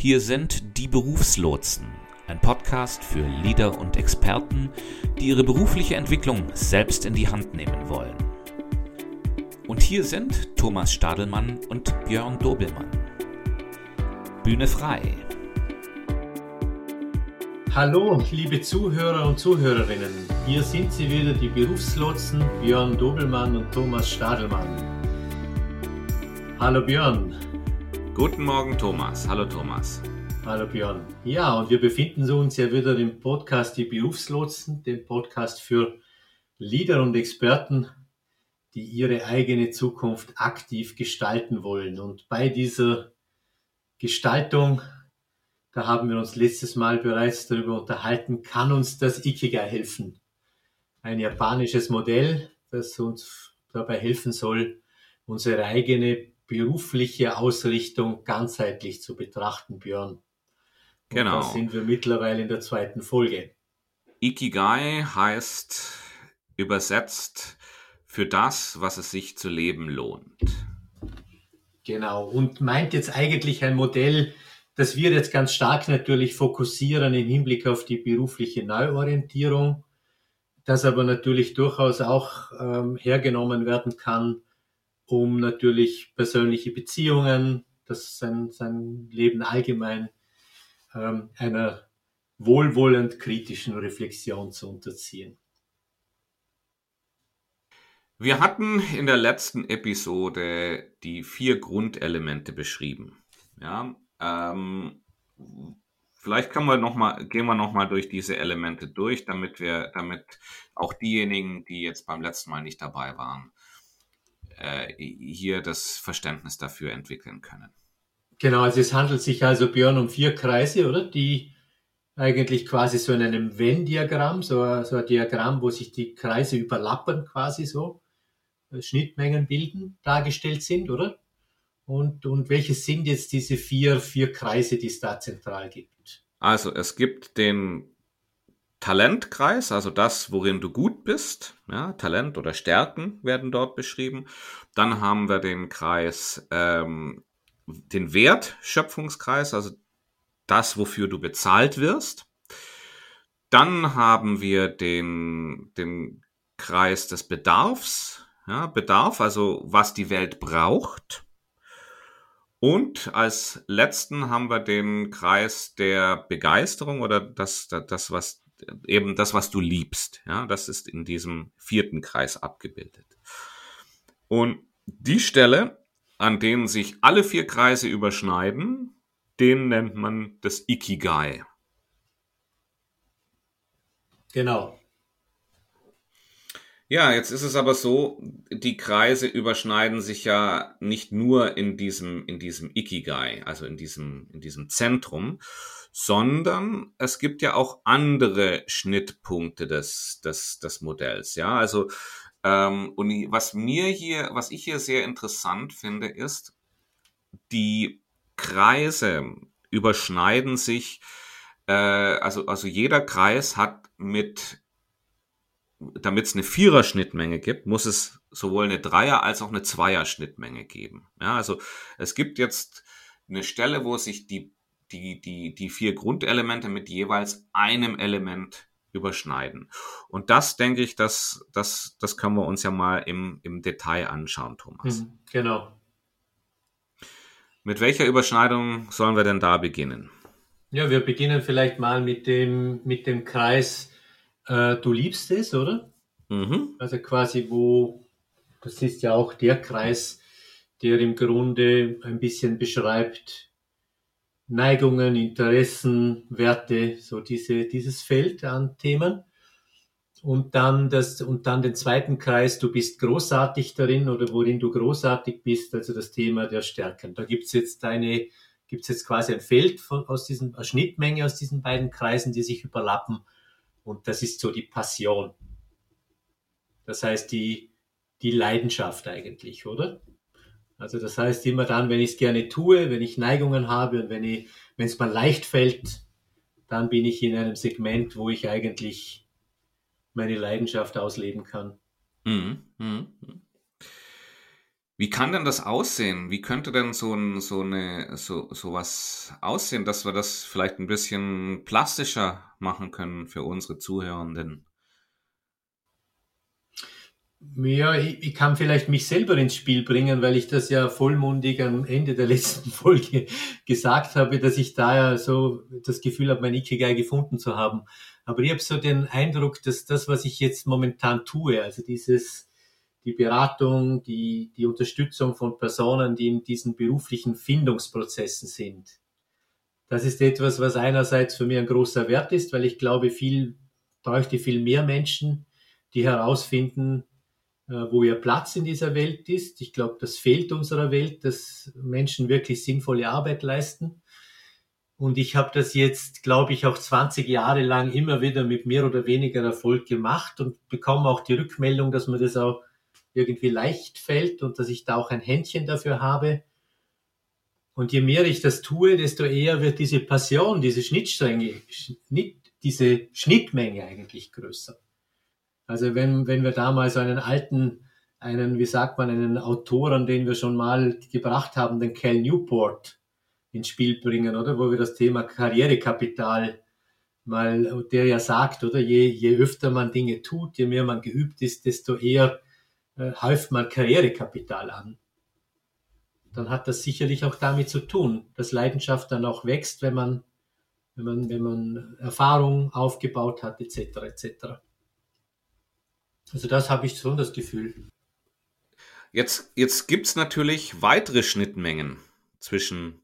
Hier sind die Berufslotsen, ein Podcast für Leader und Experten, die ihre berufliche Entwicklung selbst in die Hand nehmen wollen. Und hier sind Thomas Stadelmann und Björn Dobelmann. Bühne frei. Hallo, liebe Zuhörer und Zuhörerinnen. Hier sind sie wieder, die Berufslotsen Björn Dobelmann und Thomas Stadelmann. Hallo Björn. Guten Morgen, Thomas. Hallo, Thomas. Hallo, Björn. Ja, und wir befinden uns ja wieder im Podcast Die Berufslotsen, dem Podcast für Leader und Experten, die ihre eigene Zukunft aktiv gestalten wollen. Und bei dieser Gestaltung, da haben wir uns letztes Mal bereits darüber unterhalten, kann uns das Ikigai helfen. Ein japanisches Modell, das uns dabei helfen soll, unsere eigene berufliche Ausrichtung ganzheitlich zu betrachten, Björn. Und genau. Da sind wir mittlerweile in der zweiten Folge. Ikigai heißt übersetzt für das, was es sich zu leben lohnt. Genau. Und meint jetzt eigentlich ein Modell, das wir jetzt ganz stark natürlich fokussieren im Hinblick auf die berufliche Neuorientierung, das aber natürlich durchaus auch ähm, hergenommen werden kann um natürlich persönliche Beziehungen, das sein, sein Leben allgemein ähm, einer wohlwollend kritischen Reflexion zu unterziehen. Wir hatten in der letzten Episode die vier Grundelemente beschrieben. Ja, ähm, vielleicht können wir noch mal, gehen wir noch mal durch diese Elemente durch, damit wir, damit auch diejenigen, die jetzt beim letzten Mal nicht dabei waren, äh, hier das Verständnis dafür entwickeln können. Genau, also es handelt sich also, Björn, um vier Kreise, oder? Die eigentlich quasi so in einem Venn-Diagramm, so, so ein Diagramm, wo sich die Kreise überlappen, quasi so, äh, Schnittmengen bilden, dargestellt sind, oder? Und, und welche sind jetzt diese vier, vier Kreise, die es da zentral gibt? Also es gibt den Talentkreis, also das, worin du gut bist. Ja, Talent oder Stärken werden dort beschrieben. Dann haben wir den Kreis, ähm, den Wertschöpfungskreis, also das, wofür du bezahlt wirst. Dann haben wir den, den Kreis des Bedarfs, ja, Bedarf, also was die Welt braucht. Und als letzten haben wir den Kreis der Begeisterung oder das, das, was eben das, was du liebst. Ja, das ist in diesem vierten Kreis abgebildet. Und die Stelle, an denen sich alle vier Kreise überschneiden, den nennt man das Ikigai. Genau. Ja, jetzt ist es aber so, die Kreise überschneiden sich ja nicht nur in diesem, in diesem Ikigai, also in diesem, in diesem Zentrum, sondern es gibt ja auch andere Schnittpunkte des, des, des Modells. Ja, also ähm, und was mir hier, was ich hier sehr interessant finde, ist, die Kreise überschneiden sich, äh, also, also jeder Kreis hat mit, damit es eine Vierer-Schnittmenge gibt, muss es sowohl eine Dreier- als auch eine Zweier-Schnittmenge geben. Ja, also es gibt jetzt eine Stelle, wo sich die die, die, die vier Grundelemente mit jeweils einem Element überschneiden. Und das denke ich, das, das, das können wir uns ja mal im, im Detail anschauen, Thomas. Mhm, genau. Mit welcher Überschneidung sollen wir denn da beginnen? Ja, wir beginnen vielleicht mal mit dem, mit dem Kreis, äh, du liebst es, oder? Mhm. Also quasi, wo, das ist ja auch der Kreis, der im Grunde ein bisschen beschreibt, Neigungen, Interessen, Werte, so diese, dieses Feld an Themen. Und dann das, und dann den zweiten Kreis, du bist großartig darin oder worin du großartig bist, also das Thema der Stärken. Da gibt's jetzt eine, gibt's jetzt quasi ein Feld von, aus diesen, eine Schnittmenge aus diesen beiden Kreisen, die sich überlappen. Und das ist so die Passion. Das heißt, die, die Leidenschaft eigentlich, oder? Also das heißt immer dann, wenn ich es gerne tue, wenn ich Neigungen habe und wenn ich, wenn es mir leicht fällt, dann bin ich in einem Segment, wo ich eigentlich meine Leidenschaft ausleben kann. Mhm. Mhm. Wie kann denn das aussehen? Wie könnte denn so ein, so eine, so, so was aussehen, dass wir das vielleicht ein bisschen plastischer machen können für unsere Zuhörenden? Ja, ich, ich, kann vielleicht mich selber ins Spiel bringen, weil ich das ja vollmundig am Ende der letzten Folge gesagt habe, dass ich da ja so das Gefühl habe, mein Ikigai gefunden zu haben. Aber ich habe so den Eindruck, dass das, was ich jetzt momentan tue, also dieses die Beratung, die, die Unterstützung von Personen, die in diesen beruflichen Findungsprozessen sind. Das ist etwas, was einerseits für mich ein großer Wert ist, weil ich glaube, viel bräuchte viel mehr Menschen, die herausfinden, wo ihr Platz in dieser Welt ist. Ich glaube, das fehlt unserer Welt, dass Menschen wirklich sinnvolle Arbeit leisten. Und ich habe das jetzt, glaube ich, auch 20 Jahre lang immer wieder mit mehr oder weniger Erfolg gemacht und bekomme auch die Rückmeldung, dass man das auch irgendwie leicht fällt und dass ich da auch ein Händchen dafür habe. Und je mehr ich das tue, desto eher wird diese Passion, diese Schnittstränge, diese Schnittmenge eigentlich größer. Also wenn, wenn wir da mal so einen alten, einen, wie sagt man, einen Autoren, den wir schon mal gebracht haben, den Cal Newport ins Spiel bringen, oder? Wo wir das Thema Karrierekapital mal, der ja sagt, oder? Je, je öfter man Dinge tut, je mehr man geübt ist, desto eher äh, häuft man Karrierekapital an. Dann hat das sicherlich auch damit zu tun, dass Leidenschaft dann auch wächst, wenn man, wenn man, wenn man Erfahrung aufgebaut hat, etc. etc. Also das habe ich schon das Gefühl. Jetzt, jetzt gibt es natürlich weitere Schnittmengen zwischen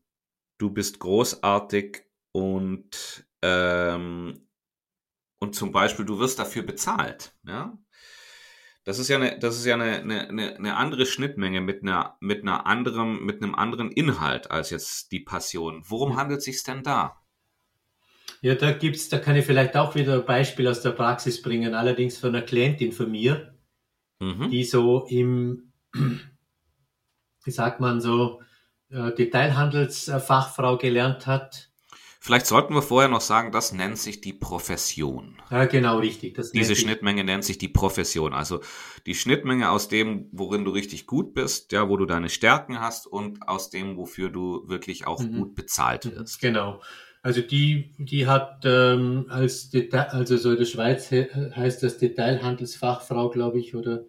du bist großartig und, ähm, und zum Beispiel du wirst dafür bezahlt. Ja? Das ist ja eine, das ist ja eine, eine, eine andere Schnittmenge mit einer, mit einer anderen, mit einem anderen Inhalt als jetzt die Passion. Worum handelt es sich denn da? Ja, da gibt's, da kann ich vielleicht auch wieder ein Beispiel aus der Praxis bringen, allerdings von einer Klientin von mir, mhm. die so im, wie sagt man so, äh, Detailhandelsfachfrau gelernt hat Vielleicht sollten wir vorher noch sagen, das nennt sich die Profession. Ja, genau, richtig. Diese Schnittmenge nennt sich die Profession. Also die Schnittmenge aus dem, worin du richtig gut bist, ja, wo du deine Stärken hast und aus dem, wofür du wirklich auch mhm. gut bezahlt mhm. wirst. Genau. Also die, die hat ähm, als Detail, also so in der Schweiz heißt das Detailhandelsfachfrau, glaube ich, oder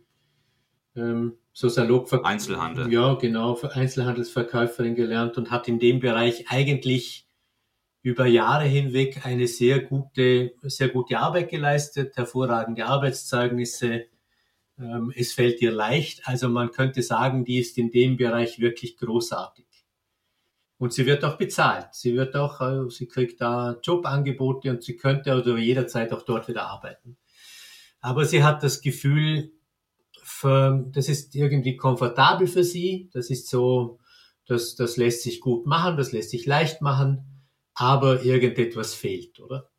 ähm, so salopp Einzelhandel. Ja, genau, Einzelhandelsverkäuferin gelernt und hat in dem Bereich eigentlich über Jahre hinweg eine sehr gute, sehr gute Arbeit geleistet, hervorragende Arbeitszeugnisse. Ähm, es fällt ihr leicht. Also man könnte sagen, die ist in dem Bereich wirklich großartig. Und sie wird auch bezahlt. Sie wird auch, also sie kriegt da Jobangebote und sie könnte also jederzeit auch dort wieder arbeiten. Aber sie hat das Gefühl, das ist irgendwie komfortabel für sie. Das ist so, das, das lässt sich gut machen, das lässt sich leicht machen aber irgendetwas fehlt, oder?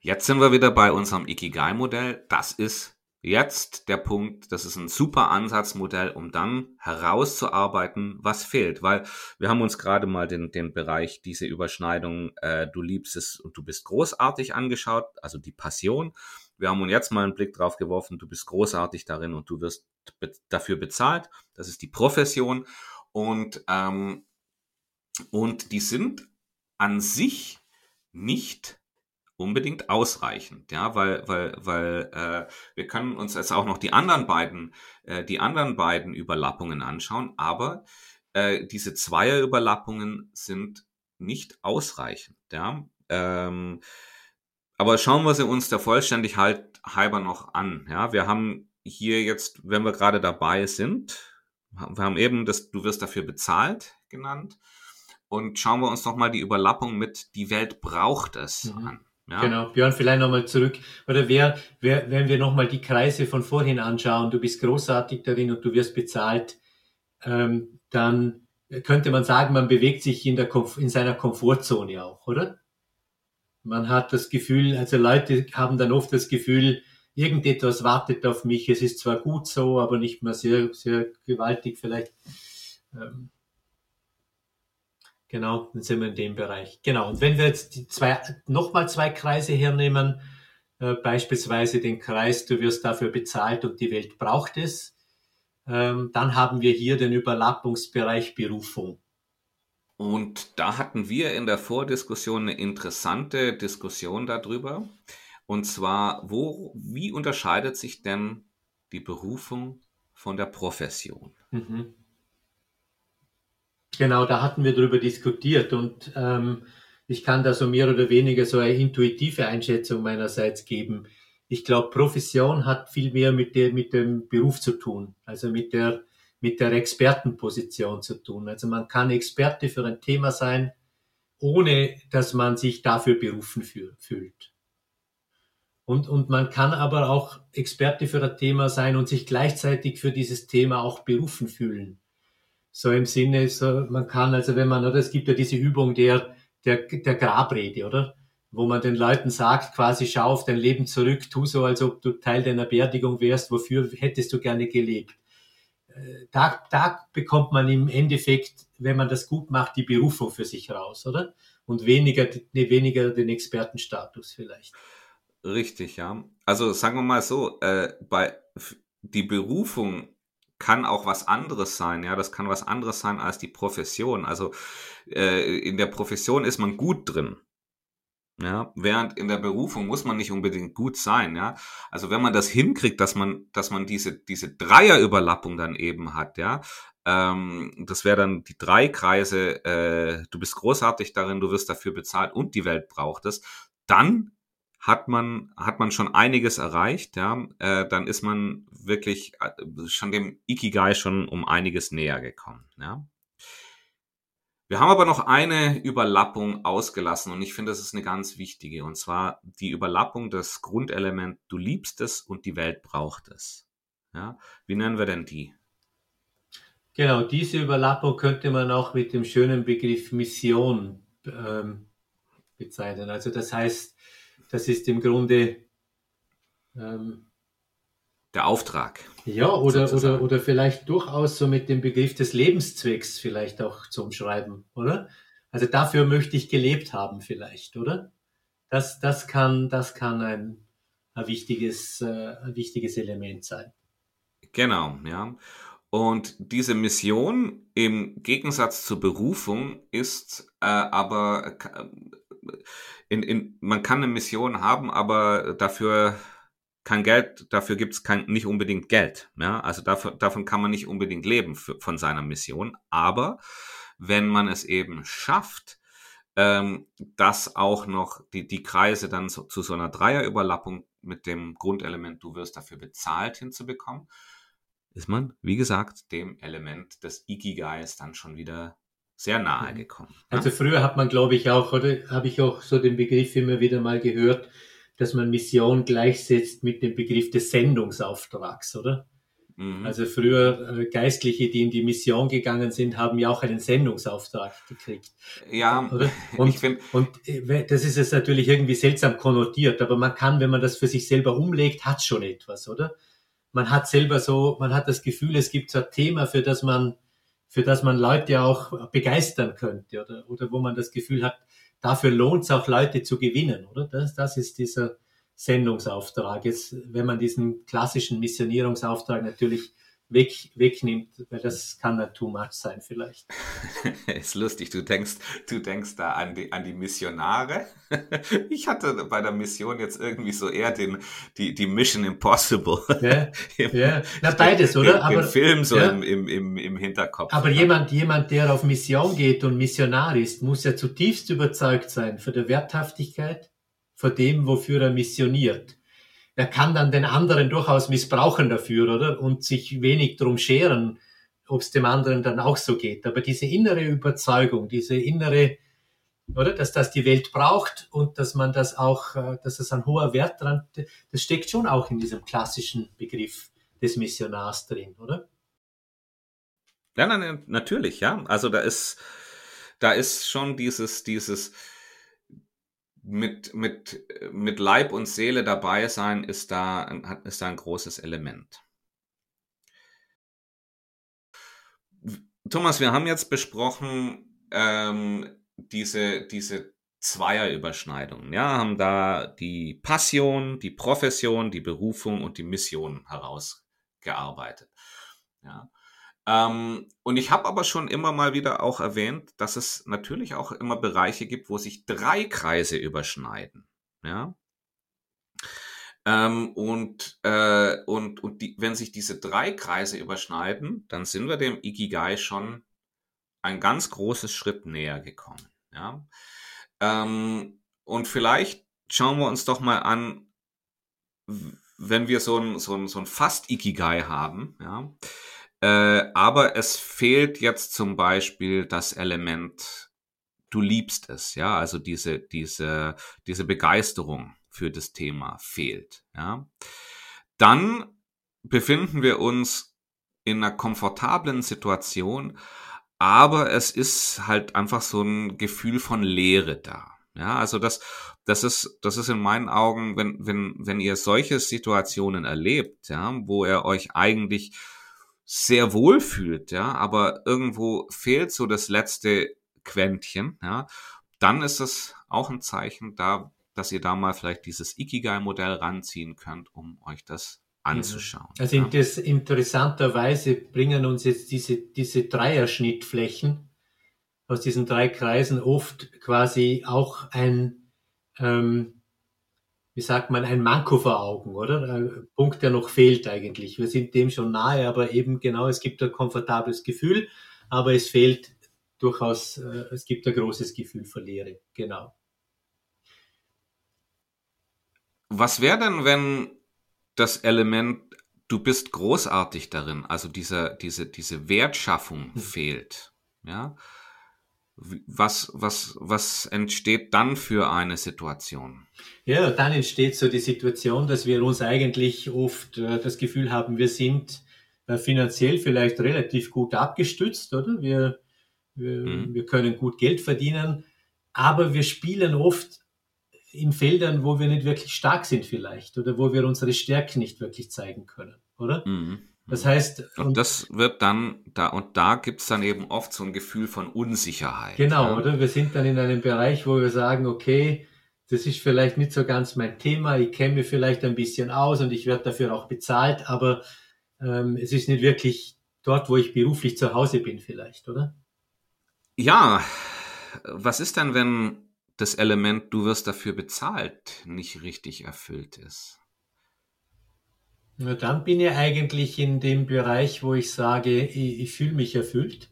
Jetzt sind wir wieder bei unserem Ikigai-Modell. Das ist jetzt der Punkt, das ist ein super Ansatzmodell, um dann herauszuarbeiten, was fehlt. Weil wir haben uns gerade mal den, den Bereich, diese Überschneidung, äh, du liebst es und du bist großartig angeschaut, also die Passion. Wir haben uns jetzt mal einen Blick drauf geworfen, du bist großartig darin und du wirst be dafür bezahlt. Das ist die Profession. Und, ähm, und die sind an sich nicht unbedingt ausreichend, ja, weil weil weil äh, wir können uns jetzt auch noch die anderen beiden äh, die anderen beiden Überlappungen anschauen, aber äh, diese Zweierüberlappungen sind nicht ausreichend, ja. Ähm, aber schauen wir sie uns der Vollständigkeit halber noch an, ja. Wir haben hier jetzt, wenn wir gerade dabei sind, wir haben eben das, du wirst dafür bezahlt genannt. Und schauen wir uns noch mal die Überlappung mit Die Welt braucht es mhm. an. Ja. Genau, Björn, vielleicht nochmal zurück. Oder wer, wer, wenn wir nochmal die Kreise von vorhin anschauen, du bist großartig darin und du wirst bezahlt, ähm, dann könnte man sagen, man bewegt sich in, der, in seiner Komfortzone auch, oder? Man hat das Gefühl, also Leute haben dann oft das Gefühl, irgendetwas wartet auf mich, es ist zwar gut so, aber nicht mehr sehr, sehr gewaltig vielleicht. Ähm, Genau, dann sind wir in dem Bereich. Genau. Und wenn wir jetzt die zwei, nochmal zwei Kreise hernehmen, äh, beispielsweise den Kreis, du wirst dafür bezahlt und die Welt braucht es, ähm, dann haben wir hier den Überlappungsbereich Berufung. Und da hatten wir in der Vordiskussion eine interessante Diskussion darüber. Und zwar, wo, wie unterscheidet sich denn die Berufung von der Profession? Mhm. Genau, da hatten wir darüber diskutiert und ähm, ich kann da so mehr oder weniger so eine intuitive Einschätzung meinerseits geben. Ich glaube, Profession hat viel mehr mit, der, mit dem Beruf zu tun, also mit der mit der Expertenposition zu tun. Also man kann Experte für ein Thema sein, ohne dass man sich dafür berufen fühlt. Und, und man kann aber auch Experte für ein Thema sein und sich gleichzeitig für dieses Thema auch berufen fühlen. So im Sinne, so man kann, also wenn man, oder es gibt ja diese Übung der, der, der Grabrede, oder? Wo man den Leuten sagt, quasi schau auf dein Leben zurück, tu so, als ob du Teil deiner Beerdigung wärst, wofür hättest du gerne gelebt da, da bekommt man im Endeffekt, wenn man das gut macht, die Berufung für sich raus, oder? Und weniger, ne, weniger den Expertenstatus vielleicht. Richtig, ja. Also sagen wir mal so, äh, bei die Berufung kann auch was anderes sein, ja, das kann was anderes sein als die Profession. Also äh, in der Profession ist man gut drin. Ja, während in der Berufung muss man nicht unbedingt gut sein, ja. Also wenn man das hinkriegt, dass man, dass man diese, diese Dreierüberlappung dann eben hat, ja, ähm, das wäre dann die drei Kreise, äh, du bist großartig darin, du wirst dafür bezahlt und die Welt braucht es, dann hat man, hat man schon einiges erreicht, ja, äh, dann ist man wirklich äh, schon dem Ikigai schon um einiges näher gekommen, ja. Wir haben aber noch eine Überlappung ausgelassen und ich finde, das ist eine ganz wichtige und zwar die Überlappung des Grundelement du liebst es und die Welt braucht es. Ja, wie nennen wir denn die? Genau, diese Überlappung könnte man auch mit dem schönen Begriff Mission ähm, bezeichnen. Also das heißt, das ist im Grunde ähm, der Auftrag. Ja, oder, oder, oder vielleicht durchaus so mit dem Begriff des Lebenszwecks vielleicht auch zu umschreiben, oder? Also dafür möchte ich gelebt haben vielleicht, oder? Das, das kann, das kann ein, ein, wichtiges, äh, ein wichtiges Element sein. Genau, ja. Und diese Mission im Gegensatz zur Berufung ist äh, aber in, in, man kann eine Mission haben, aber dafür kein Geld, dafür gibt es nicht unbedingt Geld. Ja? Also dafür, davon kann man nicht unbedingt leben für, von seiner Mission. Aber wenn man es eben schafft, ähm, dass auch noch die, die Kreise dann so, zu so einer Dreierüberlappung mit dem Grundelement, du wirst dafür bezahlt, hinzubekommen, ist man, wie gesagt, dem Element des Ikigais dann schon wieder sehr nahe mhm. gekommen. Also früher hat man, glaube ich, auch, oder habe ich auch so den Begriff immer wieder mal gehört, dass man Mission gleichsetzt mit dem Begriff des Sendungsauftrags, oder? Mhm. Also früher äh, Geistliche, die in die Mission gegangen sind, haben ja auch einen Sendungsauftrag gekriegt. Ja, oder? Und, ich find, und äh, das ist jetzt natürlich irgendwie seltsam konnotiert, aber man kann, wenn man das für sich selber umlegt, hat schon etwas, oder? Man hat selber so, man hat das Gefühl, es gibt so ein Thema, für das man, für das man Leute auch begeistern könnte, oder, oder wo man das Gefühl hat, dafür lohnt es auch Leute zu gewinnen, oder? Das, das ist dieser Sendungsauftrag. Jetzt, wenn man diesen klassischen Missionierungsauftrag natürlich weg, wegnimmt, weil das kann dann too much sein vielleicht. ist lustig, du denkst, du denkst da an die, an die Missionare. ich hatte bei der Mission jetzt irgendwie so eher den, die, die Mission Impossible. Ja, Im, ja. Na, beides, oder? Im, aber, im Film so ja. im, im, im, im Hinterkopf. Aber jemand, jemand, der auf Mission geht und Missionar ist, muss ja zutiefst überzeugt sein von der Werthaftigkeit, von dem, wofür er missioniert er kann dann den anderen durchaus missbrauchen dafür, oder? Und sich wenig drum scheren, ob es dem anderen dann auch so geht. Aber diese innere Überzeugung, diese innere, oder, dass das die Welt braucht und dass man das auch, äh, dass das ein hoher Wert dran, das steckt schon auch in diesem klassischen Begriff des Missionars drin, oder? Ja, nein, natürlich, ja. Also da ist, da ist schon dieses, dieses, mit, mit, mit Leib und Seele dabei sein, ist da, ist da ein großes Element. Thomas, wir haben jetzt besprochen ähm, diese, diese Zweierüberschneidungen. Ja, haben da die Passion, die Profession, die Berufung und die Mission herausgearbeitet. Ja. Ähm, und ich habe aber schon immer mal wieder auch erwähnt, dass es natürlich auch immer Bereiche gibt, wo sich drei Kreise überschneiden. Ja. Ähm, und äh, und, und die, wenn sich diese drei Kreise überschneiden, dann sind wir dem Ikigai schon ein ganz großes Schritt näher gekommen. Ja? Ähm, und vielleicht schauen wir uns doch mal an, wenn wir so ein, so ein, so ein Fast-Ikigai haben, ja, äh, aber es fehlt jetzt zum Beispiel das Element, du liebst es, ja, also diese, diese, diese Begeisterung für das Thema fehlt, ja. Dann befinden wir uns in einer komfortablen Situation, aber es ist halt einfach so ein Gefühl von Leere da. Ja, also das, das ist, das ist in meinen Augen, wenn, wenn, wenn ihr solche Situationen erlebt, ja, wo ihr euch eigentlich sehr wohl fühlt, ja, aber irgendwo fehlt so das letzte Quäntchen, ja, dann ist es auch ein Zeichen da, dass ihr da mal vielleicht dieses Ikigai-Modell ranziehen könnt, um euch das anzuschauen. Also ja. das, interessanterweise bringen uns jetzt diese, diese Dreierschnittflächen aus diesen drei Kreisen oft quasi auch ein, ähm, wie sagt man, ein Manko vor Augen, oder? Ein Punkt, der noch fehlt eigentlich. Wir sind dem schon nahe, aber eben genau, es gibt ein komfortables Gefühl, aber es fehlt durchaus, äh, es gibt ein großes Gefühl für Leere, genau. Was wäre denn, wenn das Element, du bist großartig darin, also diese, diese, diese Wertschaffung hm. fehlt, ja, was, was, was entsteht dann für eine Situation? Ja, dann entsteht so die Situation, dass wir uns eigentlich oft äh, das Gefühl haben, wir sind äh, finanziell vielleicht relativ gut abgestützt, oder? Wir, wir, mhm. wir können gut Geld verdienen, aber wir spielen oft in Feldern, wo wir nicht wirklich stark sind vielleicht oder wo wir unsere Stärken nicht wirklich zeigen können, oder? Mhm. Das heißt. Und, und, das wird dann, da und da gibt's dann eben oft so ein Gefühl von Unsicherheit. Genau, ja. oder? Wir sind dann in einem Bereich, wo wir sagen, okay, das ist vielleicht nicht so ganz mein Thema, ich kenne mich vielleicht ein bisschen aus und ich werde dafür auch bezahlt, aber ähm, es ist nicht wirklich dort, wo ich beruflich zu Hause bin, vielleicht, oder? Ja, was ist denn, wenn das Element, du wirst dafür bezahlt, nicht richtig erfüllt ist. Na, dann bin ich eigentlich in dem Bereich, wo ich sage, ich, ich fühle mich erfüllt.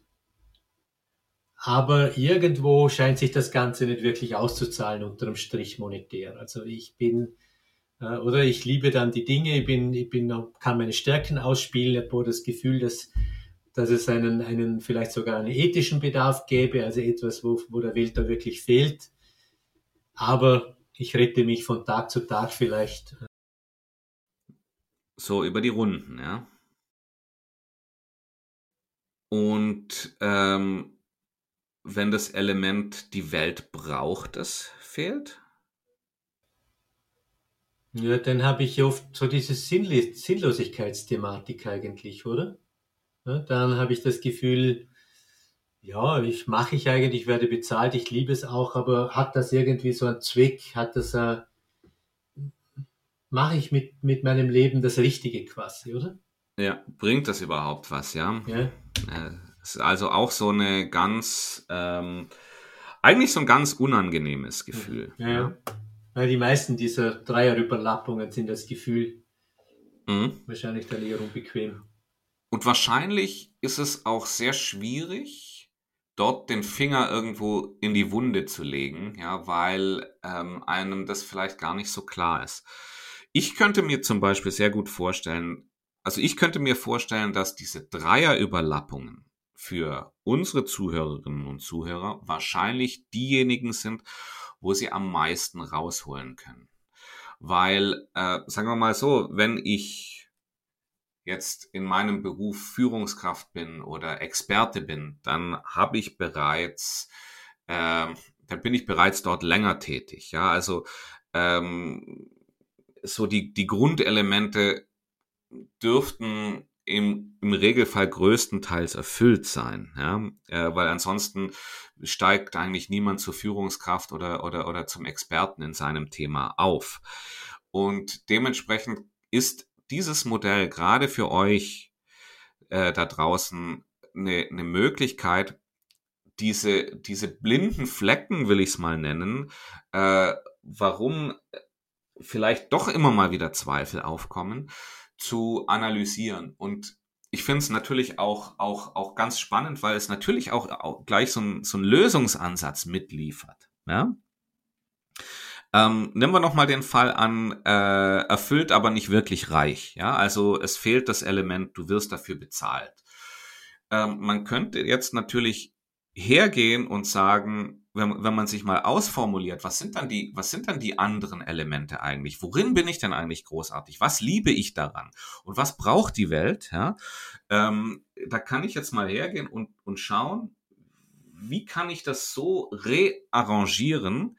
Aber irgendwo scheint sich das Ganze nicht wirklich auszuzahlen unter dem Strich monetär. Also ich bin, äh, oder ich liebe dann die Dinge, ich bin, ich bin, kann meine Stärken ausspielen, habe das Gefühl, dass, dass es einen, einen, vielleicht sogar einen ethischen Bedarf gäbe, also etwas, wo, wo der Welt da wirklich fehlt aber ich rette mich von Tag zu Tag vielleicht. So über die Runden, ja. Und ähm, wenn das Element die Welt braucht, es fehlt? Ja, dann habe ich oft so diese Sinnlosigkeitsthematik eigentlich, oder? Ja, dann habe ich das Gefühl, ja, ich mache ich eigentlich, werde bezahlt, ich liebe es auch, aber hat das irgendwie so einen Zweck? Hat das äh, mache ich mit, mit meinem Leben das Richtige quasi, oder? Ja, bringt das überhaupt was, ja? Ja. Äh, ist also auch so eine ganz, ähm, eigentlich so ein ganz unangenehmes Gefühl. Ja, ja. Weil die meisten dieser Dreierüberlappungen sind das Gefühl mhm. wahrscheinlich der Lehrung bequem. Und wahrscheinlich ist es auch sehr schwierig, dort den Finger irgendwo in die Wunde zu legen, ja, weil ähm, einem das vielleicht gar nicht so klar ist. Ich könnte mir zum Beispiel sehr gut vorstellen, also ich könnte mir vorstellen, dass diese Dreierüberlappungen für unsere Zuhörerinnen und Zuhörer wahrscheinlich diejenigen sind, wo sie am meisten rausholen können. Weil, äh, sagen wir mal so, wenn ich jetzt in meinem Beruf Führungskraft bin oder Experte bin, dann habe ich bereits, äh, dann bin ich bereits dort länger tätig. Ja, also ähm, so die, die Grundelemente dürften im, im Regelfall größtenteils erfüllt sein, ja, äh, weil ansonsten steigt eigentlich niemand zur Führungskraft oder, oder, oder zum Experten in seinem Thema auf. Und dementsprechend ist dieses Modell gerade für euch äh, da draußen eine, eine Möglichkeit, diese, diese blinden Flecken, will ich es mal nennen, äh, warum vielleicht doch immer mal wieder Zweifel aufkommen, zu analysieren. Und ich finde es natürlich auch, auch, auch ganz spannend, weil es natürlich auch, auch gleich so ein, so ein Lösungsansatz mitliefert. Ja? Ähm, nehmen wir nochmal den Fall an, äh, erfüllt, aber nicht wirklich reich. Ja, also es fehlt das Element, du wirst dafür bezahlt. Ähm, man könnte jetzt natürlich hergehen und sagen, wenn, wenn man sich mal ausformuliert, was sind dann die, was sind dann die anderen Elemente eigentlich? Worin bin ich denn eigentlich großartig? Was liebe ich daran? Und was braucht die Welt? Ja, ähm, da kann ich jetzt mal hergehen und, und schauen, wie kann ich das so rearrangieren,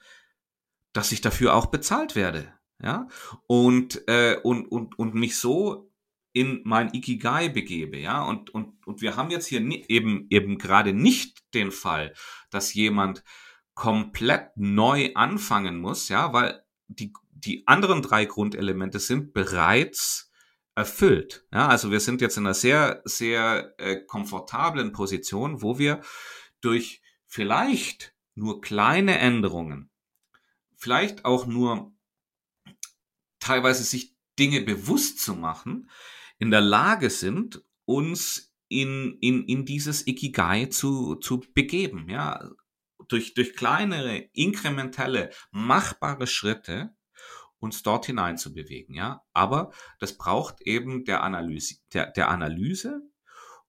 dass ich dafür auch bezahlt werde? Ja, und, äh, und, und, und mich so in mein Ikigai begebe, ja, und, und, und wir haben jetzt hier eben, eben gerade nicht den Fall, dass jemand komplett neu anfangen muss, ja, weil die, die anderen drei Grundelemente sind bereits erfüllt. Ja, also wir sind jetzt in einer sehr, sehr äh, komfortablen Position, wo wir durch vielleicht nur kleine Änderungen, vielleicht auch nur teilweise sich Dinge bewusst zu machen, in der Lage sind, uns in, in, in dieses Ikigai zu, zu begeben, ja, durch, durch kleinere, inkrementelle, machbare Schritte uns dort hinein zu bewegen, ja. Aber das braucht eben der Analyse, der, der Analyse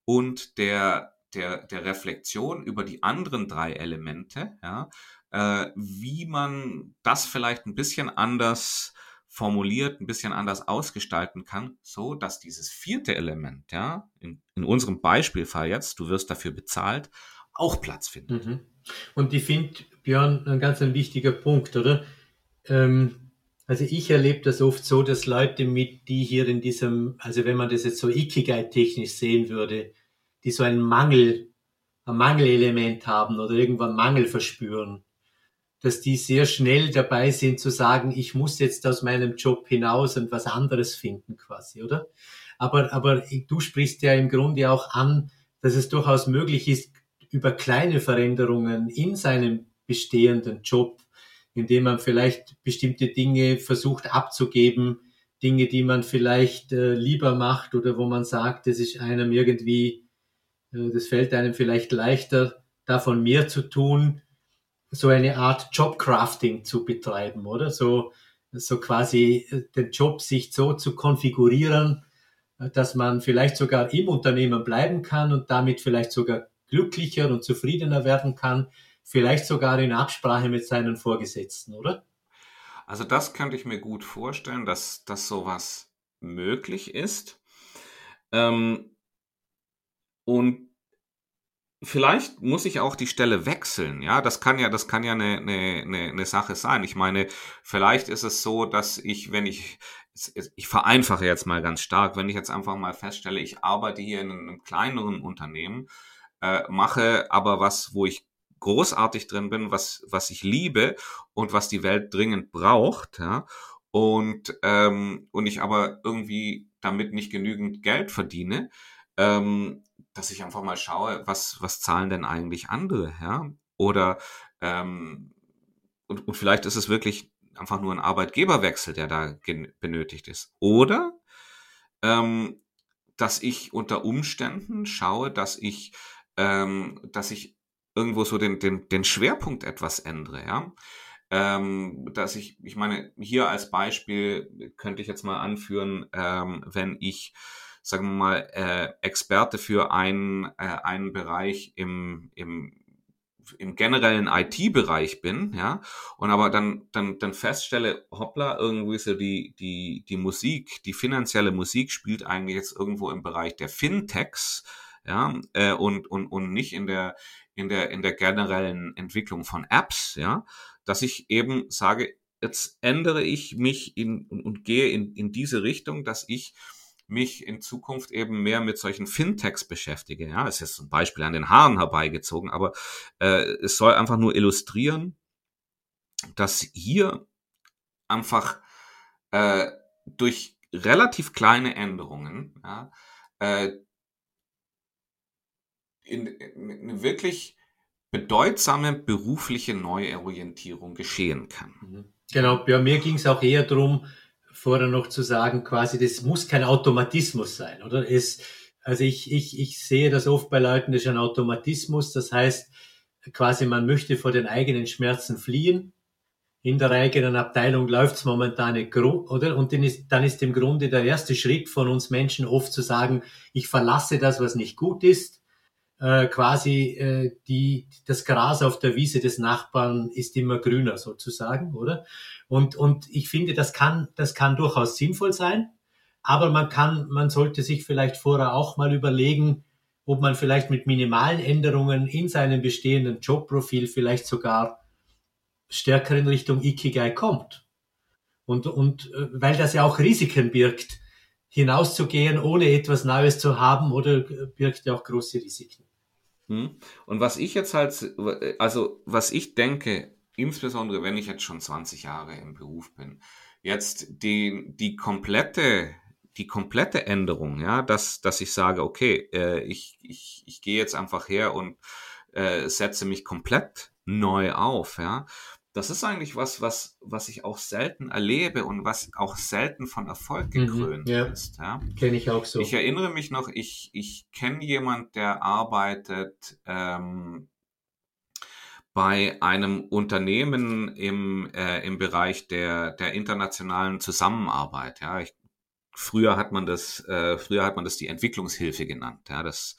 und der, der, der Reflexion über die anderen drei Elemente, ja, äh, wie man das vielleicht ein bisschen anders formuliert, ein bisschen anders ausgestalten kann, so dass dieses vierte Element, ja, in, in unserem Beispielfall jetzt, du wirst dafür bezahlt, auch Platz findet. Mhm. Und ich finde, Björn, ein ganz ein wichtiger Punkt, oder? Ähm, also ich erlebe das oft so, dass Leute mit, die hier in diesem, also wenn man das jetzt so Ikigai-technisch sehen würde, die so einen Mangel, ein Mangelelement haben oder irgendwann Mangel verspüren, dass die sehr schnell dabei sind zu sagen, ich muss jetzt aus meinem Job hinaus und was anderes finden quasi, oder? Aber, aber du sprichst ja im Grunde auch an, dass es durchaus möglich ist, über kleine Veränderungen in seinem bestehenden Job, indem man vielleicht bestimmte Dinge versucht abzugeben, Dinge, die man vielleicht äh, lieber macht oder wo man sagt, das ist einem irgendwie, äh, das fällt einem vielleicht leichter, davon mehr zu tun, so eine Art Jobcrafting zu betreiben, oder? So, so quasi äh, den Job sich so zu konfigurieren, äh, dass man vielleicht sogar im Unternehmen bleiben kann und damit vielleicht sogar glücklicher und zufriedener werden kann, vielleicht sogar in Absprache mit seinen Vorgesetzten, oder? Also das könnte ich mir gut vorstellen, dass, dass sowas möglich ist. Ähm, und vielleicht muss ich auch die Stelle wechseln. Ja, das kann ja, das kann ja eine, eine, eine Sache sein. Ich meine, vielleicht ist es so, dass ich, wenn ich, ich vereinfache jetzt mal ganz stark, wenn ich jetzt einfach mal feststelle, ich arbeite hier in einem kleineren Unternehmen, äh, mache aber was, wo ich großartig drin bin, was, was ich liebe und was die Welt dringend braucht, ja, und, ähm, und ich aber irgendwie damit nicht genügend Geld verdiene, ähm, dass ich einfach mal schaue, was, was zahlen denn eigentlich andere, ja? Oder ähm, und, und vielleicht ist es wirklich einfach nur ein Arbeitgeberwechsel, der da benötigt ist. Oder ähm, dass ich unter Umständen schaue, dass ich, ähm, dass ich irgendwo so den, den, den Schwerpunkt etwas ändere, ja. Ähm, dass ich, ich meine, hier als Beispiel könnte ich jetzt mal anführen, ähm, wenn ich sagen wir mal, äh, Experte für einen, äh, einen Bereich im, im, im generellen IT-Bereich bin, ja, und aber dann, dann, dann feststelle, hoppla, irgendwie so die, die, die Musik, die finanzielle Musik spielt eigentlich jetzt irgendwo im Bereich der Fintechs, ja, äh, und, und, und nicht in der, in der, in der generellen Entwicklung von Apps, ja, dass ich eben sage, jetzt ändere ich mich in, und, und gehe in, in diese Richtung, dass ich mich in Zukunft eben mehr mit solchen Fintechs beschäftige. Ja, es ist ein Beispiel an den Haaren herbeigezogen, aber äh, es soll einfach nur illustrieren, dass hier einfach äh, durch relativ kleine Änderungen ja, äh, in, in, eine wirklich bedeutsame berufliche Neuorientierung geschehen kann. Mhm. Genau, bei mir ging es auch eher darum, vorher noch zu sagen, quasi, das muss kein Automatismus sein, oder? Es, also ich, ich, ich sehe das oft bei Leuten, das ist ein Automatismus, das heißt, quasi man möchte vor den eigenen Schmerzen fliehen. In der eigenen Abteilung läuft's momentan nicht, oder? Und dann ist, dann ist im Grunde der erste Schritt von uns Menschen oft zu sagen, ich verlasse das, was nicht gut ist, äh, quasi äh, die, das Gras auf der Wiese des Nachbarn ist immer grüner sozusagen, oder? Und, und ich finde, das kann, das kann durchaus sinnvoll sein, aber man kann, man sollte sich vielleicht vorher auch mal überlegen, ob man vielleicht mit minimalen Änderungen in seinem bestehenden Jobprofil vielleicht sogar stärker in Richtung Ikigai kommt. Und, und äh, weil das ja auch Risiken birgt, hinauszugehen, ohne etwas Neues zu haben, oder birgt ja auch große Risiken. Hm? Und was ich jetzt halt, also was ich denke, insbesondere wenn ich jetzt schon 20 Jahre im Beruf bin, jetzt die, die komplette, die komplette Änderung, ja, dass, dass ich sage, okay, äh, ich, ich, ich gehe jetzt einfach her und äh, setze mich komplett neu auf, ja, das ist eigentlich was, was, was ich auch selten erlebe und was auch selten von Erfolg mhm, gekrönt mhm, ja. ist. Ja. Kenne ich auch so. Ich erinnere mich noch, ich, ich kenne jemand, der arbeitet ähm, bei einem Unternehmen im, äh, im Bereich der, der internationalen Zusammenarbeit. Ja. Ich, früher hat man das, äh, früher hat man das die Entwicklungshilfe genannt. Ja. Das,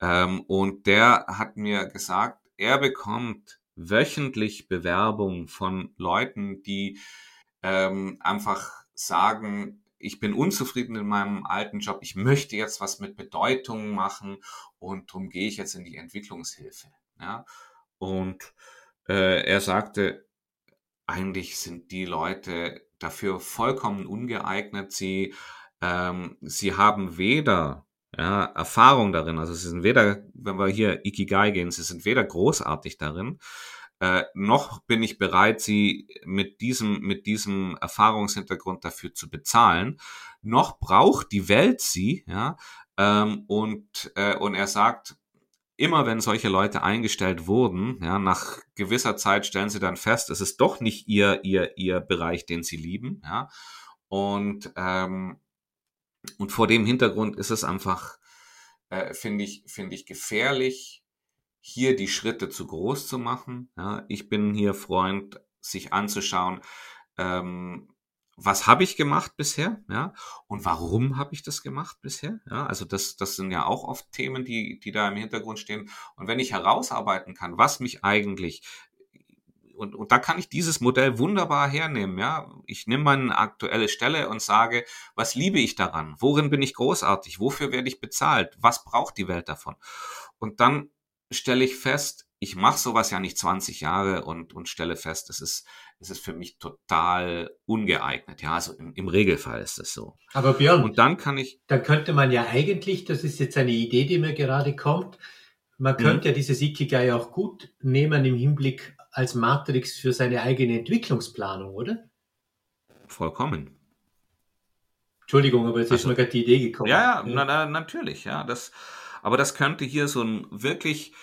ähm, und der hat mir gesagt, er bekommt wöchentlich Bewerbungen von Leuten, die ähm, einfach sagen, ich bin unzufrieden in meinem alten Job, ich möchte jetzt was mit Bedeutung machen und darum gehe ich jetzt in die Entwicklungshilfe. Ja? Und äh, er sagte, eigentlich sind die Leute dafür vollkommen ungeeignet. Sie, ähm, sie haben weder ja, Erfahrung darin. Also sie sind weder, wenn wir hier Ikigai gehen, sie sind weder großartig darin, äh, noch bin ich bereit, sie mit diesem, mit diesem Erfahrungshintergrund dafür zu bezahlen, noch braucht die Welt sie, ja, ähm, und, äh, und er sagt, immer wenn solche Leute eingestellt wurden, ja, nach gewisser Zeit stellen sie dann fest, es ist doch nicht ihr, ihr, ihr Bereich, den sie lieben, ja, und, ähm, und vor dem Hintergrund ist es einfach, äh, finde ich, finde ich gefährlich, hier die Schritte zu groß zu machen. Ja, ich bin hier Freund, sich anzuschauen, ähm, was habe ich gemacht bisher, ja, und warum habe ich das gemacht bisher, ja, also das, das sind ja auch oft Themen, die, die da im Hintergrund stehen. Und wenn ich herausarbeiten kann, was mich eigentlich und, und da kann ich dieses Modell wunderbar hernehmen, ja. Ich nehme meine aktuelle Stelle und sage, was liebe ich daran? Worin bin ich großartig? Wofür werde ich bezahlt? Was braucht die Welt davon? Und dann stelle ich fest, ich mache sowas ja nicht 20 Jahre und, und stelle fest, es ist, es ist für mich total ungeeignet. Ja, also im, im Regelfall ist das so. Aber Björn, und dann kann ich. Dann könnte man ja eigentlich, das ist jetzt eine Idee, die mir gerade kommt, man könnte mhm. ja dieses Ikigai auch gut nehmen im Hinblick als Matrix für seine eigene Entwicklungsplanung, oder? Vollkommen. Entschuldigung, aber jetzt also, ist mir gerade die Idee gekommen. Ja, ja, na, na, natürlich, ja. Das, aber das könnte hier so ein wirklich,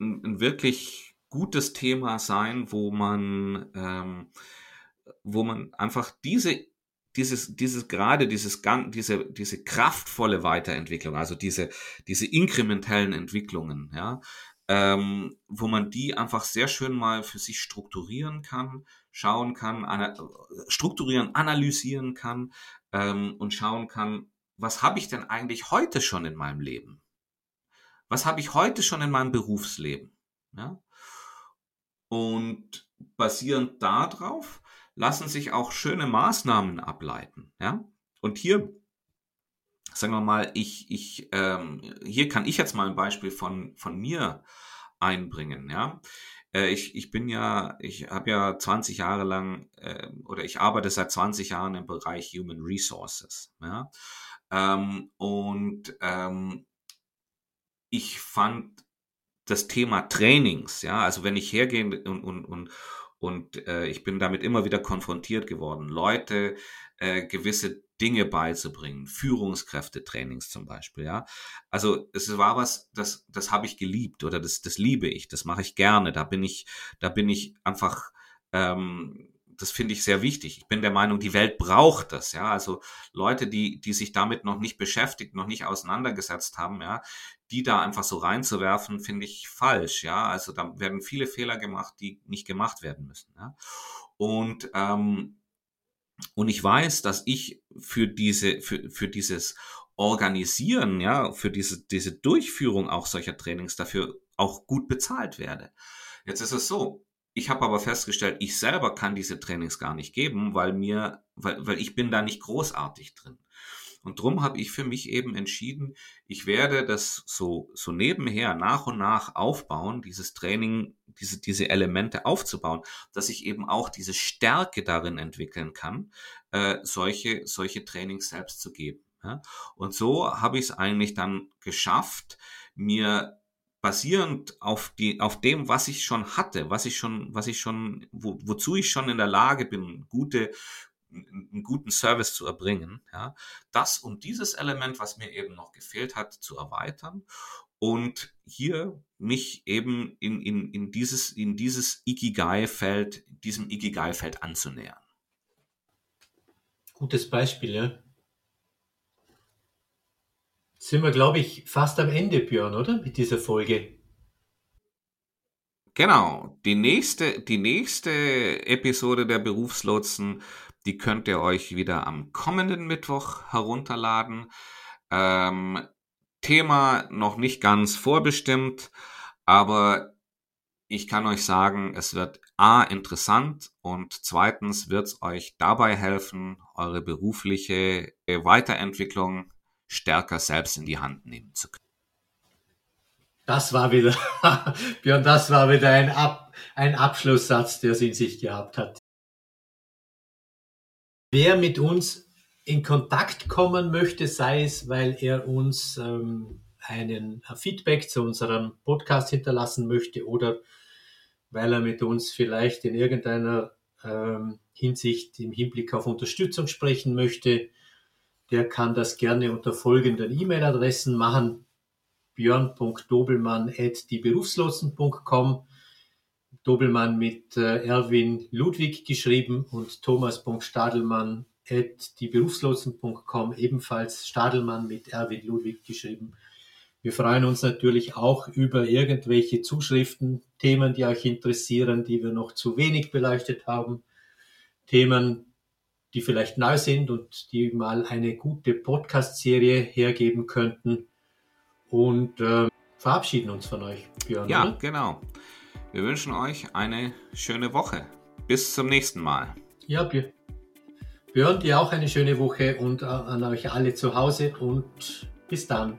ein, ein wirklich gutes Thema sein, wo man, ähm, wo man einfach diese dieses, dieses gerade dieses diese, diese kraftvolle Weiterentwicklung, also diese, diese inkrementellen Entwicklungen, ja, ähm, wo man die einfach sehr schön mal für sich strukturieren kann, schauen kann, ana strukturieren, analysieren kann ähm, und schauen kann, was habe ich denn eigentlich heute schon in meinem Leben? Was habe ich heute schon in meinem Berufsleben? Ja? Und basierend darauf lassen sich auch schöne Maßnahmen ableiten. Ja? Und hier sagen wir mal, ich, ich, ähm, hier kann ich jetzt mal ein Beispiel von, von mir einbringen, ja. Äh, ich, ich bin ja, ich habe ja 20 Jahre lang äh, oder ich arbeite seit 20 Jahren im Bereich Human Resources, ja. Ähm, und ähm, ich fand das Thema Trainings, ja, also wenn ich hergehe und, und, und Und äh, ich bin damit immer wieder konfrontiert geworden, Leute äh, gewisse Dinge beizubringen, Führungskräftetrainings zum Beispiel, ja. Also es war was, das, das habe ich geliebt oder das, das liebe ich, das mache ich gerne. Da bin ich, da bin ich einfach ähm, das finde ich sehr wichtig. Ich bin der Meinung, die Welt braucht das, ja. Also Leute, die, die sich damit noch nicht beschäftigt, noch nicht auseinandergesetzt haben, ja, die da einfach so reinzuwerfen, finde ich falsch, ja. Also da werden viele Fehler gemacht, die nicht gemacht werden müssen, ja. Und, ähm, und ich weiß, dass ich für diese, für, für dieses Organisieren, ja, für diese, diese Durchführung auch solcher Trainings dafür auch gut bezahlt werde. Jetzt ist es so, ich habe aber festgestellt, ich selber kann diese Trainings gar nicht geben, weil mir, weil, weil ich bin da nicht großartig drin. Und drum habe ich für mich eben entschieden, ich werde das so, so nebenher nach und nach aufbauen, dieses Training, diese, diese Elemente aufzubauen, dass ich eben auch diese Stärke darin entwickeln kann, äh, solche, solche Trainings selbst zu geben. Ja? Und so habe ich es eigentlich dann geschafft, mir basierend auf die, auf dem, was ich schon hatte, was ich schon, was ich schon, wo, wozu ich schon in der Lage bin, gute, einen guten Service zu erbringen, ja, das und dieses Element, was mir eben noch gefehlt hat, zu erweitern und hier mich eben in, in, in dieses, in dieses Ikigai-Feld, diesem Ikigai-Feld anzunähern. Gutes Beispiel, ja sind wir, glaube ich, fast am Ende, Björn, oder? Mit dieser Folge. Genau. Die nächste, die nächste Episode der Berufslotsen, die könnt ihr euch wieder am kommenden Mittwoch herunterladen. Ähm, Thema noch nicht ganz vorbestimmt, aber ich kann euch sagen, es wird A interessant und zweitens wird es euch dabei helfen, eure berufliche Weiterentwicklung stärker selbst in die Hand nehmen zu können. Das war wieder, Björn, das war wieder ein, Ab, ein Abschlusssatz, der es in sich gehabt hat. Wer mit uns in Kontakt kommen möchte, sei es, weil er uns ähm, einen Feedback zu unserem Podcast hinterlassen möchte oder weil er mit uns vielleicht in irgendeiner ähm, Hinsicht im Hinblick auf Unterstützung sprechen möchte, der kann das gerne unter folgenden E-Mail-Adressen machen. björn.dobelmann.dieberufslotsen.com Dobelmann mit äh, Erwin Ludwig geschrieben und thomas.stadelmann at dieberufslotsen.com ebenfalls Stadelmann mit Erwin Ludwig geschrieben. Wir freuen uns natürlich auch über irgendwelche Zuschriften, Themen, die euch interessieren, die wir noch zu wenig beleuchtet haben, Themen, die vielleicht neu sind und die mal eine gute Podcast-Serie hergeben könnten. Und äh, verabschieden uns von euch, Björn. Ja, oder? genau. Wir wünschen euch eine schöne Woche. Bis zum nächsten Mal. Ja, Björn, dir auch eine schöne Woche und äh, an euch alle zu Hause und bis dann.